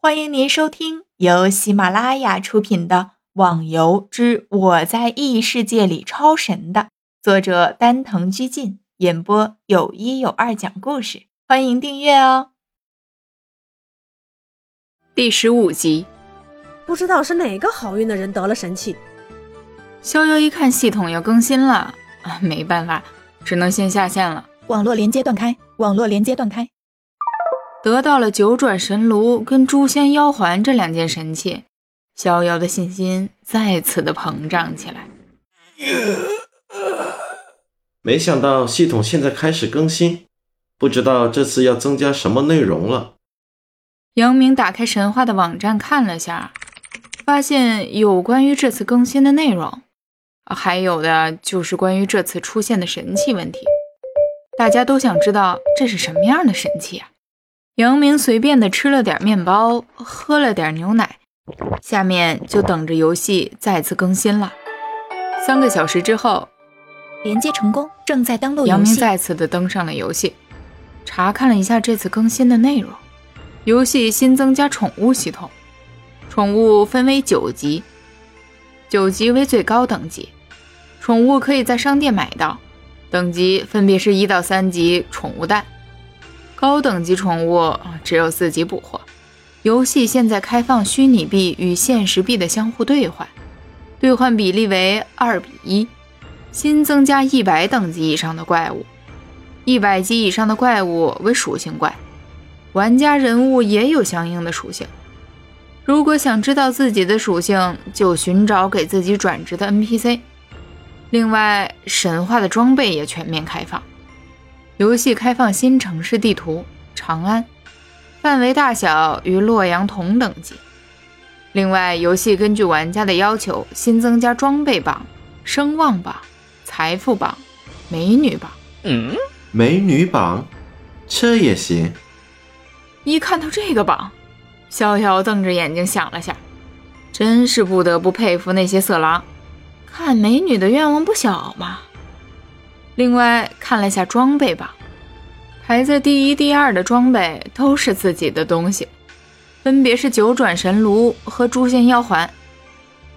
欢迎您收听由喜马拉雅出品的《网游之我在异世界里超神》的作者丹藤居进演播，有一有二讲故事。欢迎订阅哦。第十五集，不知道是哪个好运的人得了神器。逍遥一看系统要更新了，啊，没办法，只能先下线了。网络连接断开，网络连接断开。得到了九转神炉跟诛仙妖环这两件神器，逍遥的信心再次的膨胀起来。没想到系统现在开始更新，不知道这次要增加什么内容了。杨明打开神话的网站看了下，发现有关于这次更新的内容，还有的就是关于这次出现的神器问题。大家都想知道这是什么样的神器啊？杨明随便的吃了点面包，喝了点牛奶，下面就等着游戏再次更新了。三个小时之后，连接成功，正在登录。杨明再次的登上了游戏，查看了一下这次更新的内容。游戏新增加宠物系统，宠物分为九级，九级为最高等级，宠物可以在商店买到，等级分别是一到三级宠物蛋。高等级宠物只有自己捕获。游戏现在开放虚拟币与现实币的相互兑换，兑换比例为二比一。新增加一百等级以上的怪物，一百级以上的怪物为属性怪，玩家人物也有相应的属性。如果想知道自己的属性，就寻找给自己转职的 NPC。另外，神话的装备也全面开放。游戏开放新城市地图长安，范围大小与洛阳同等级。另外，游戏根据玩家的要求新增加装备榜、声望榜、财富榜、美女榜。嗯，美女榜，这也行。一看到这个榜，逍遥瞪着眼睛想了下，真是不得不佩服那些色狼，看美女的愿望不小嘛。另外看了下装备榜，排在第一、第二的装备都是自己的东西，分别是九转神炉和诛仙妖环。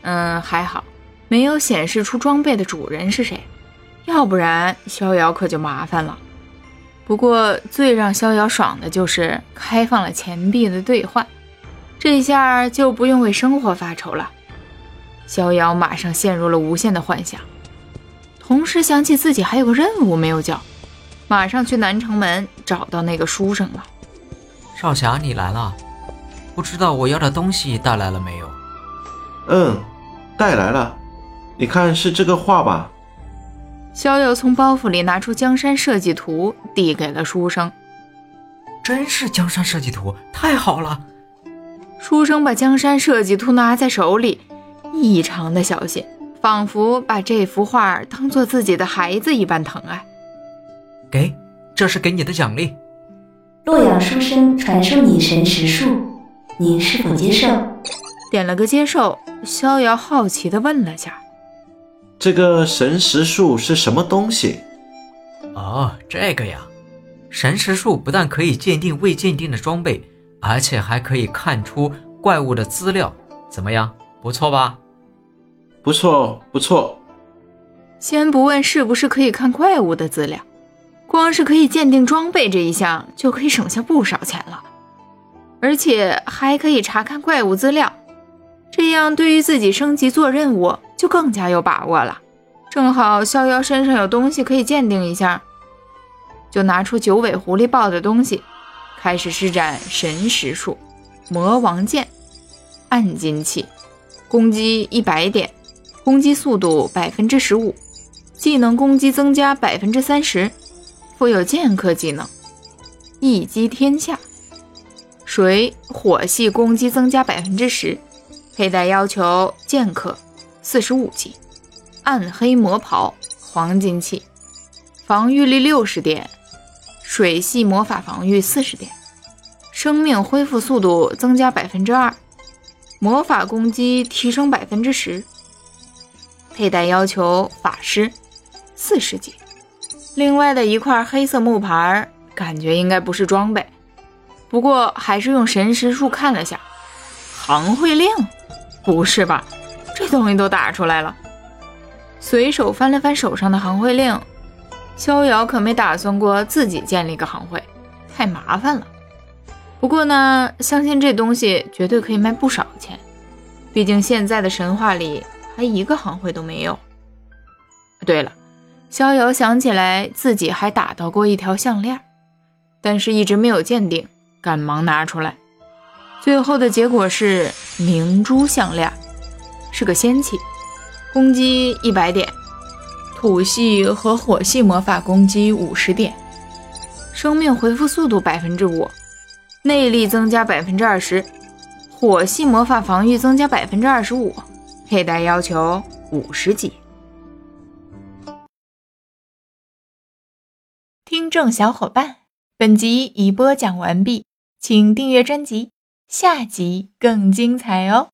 嗯，还好没有显示出装备的主人是谁，要不然逍遥可就麻烦了。不过最让逍遥爽的就是开放了钱币的兑换，这下就不用为生活发愁了。逍遥马上陷入了无限的幻想。同时想起自己还有个任务没有交，马上去南城门找到那个书生了。少侠，你来了，不知道我要的东西带来了没有？嗯，带来了。你看是这个画吧？逍遥从包袱里拿出江山设计图，递给了书生。真是江山设计图，太好了！书生把江山设计图拿在手里，异常的小心。仿佛把这幅画当做自己的孩子一般疼爱。给，这是给你的奖励。洛阳书生传授你神识术，您是否接受？点了个接受。逍遥好奇地问了下：“这个神识术是什么东西？”哦，这个呀，神识术不但可以鉴定未鉴定的装备，而且还可以看出怪物的资料。怎么样，不错吧？不错，不错。先不问是不是可以看怪物的资料，光是可以鉴定装备这一项就可以省下不少钱了，而且还可以查看怪物资料，这样对于自己升级做任务就更加有把握了。正好逍遥身上有东西可以鉴定一下，就拿出九尾狐狸抱的东西，开始施展神识术，魔王剑，暗金器，攻击一百点。攻击速度百分之十五，技能攻击增加百分之三十，附有剑客技能，一击天下。水火系攻击增加百分之十，佩戴要求剑客，四十五级。暗黑魔袍，黄金器，防御力六十点，水系魔法防御四十点，生命恢复速度增加百分之二，魔法攻击提升百分之十。佩戴要求法师，四十级。另外的一块黑色木牌，感觉应该不是装备，不过还是用神识术看了下，行会令？不是吧，这东西都打出来了。随手翻了翻手上的行会令，逍遥可没打算过自己建立个行会，太麻烦了。不过呢，相信这东西绝对可以卖不少钱，毕竟现在的神话里还一个行会都没有。对了，逍遥想起来自己还打到过一条项链，但是一直没有鉴定，赶忙拿出来。最后的结果是明珠项链，是个仙器，攻击一百点，土系和火系魔法攻击五十点，生命回复速度百分之五，内力增加百分之二十，火系魔法防御增加百分之二十五，佩戴要求五十级。听众小伙伴，本集已播讲完毕，请订阅专辑。下集更精彩哦！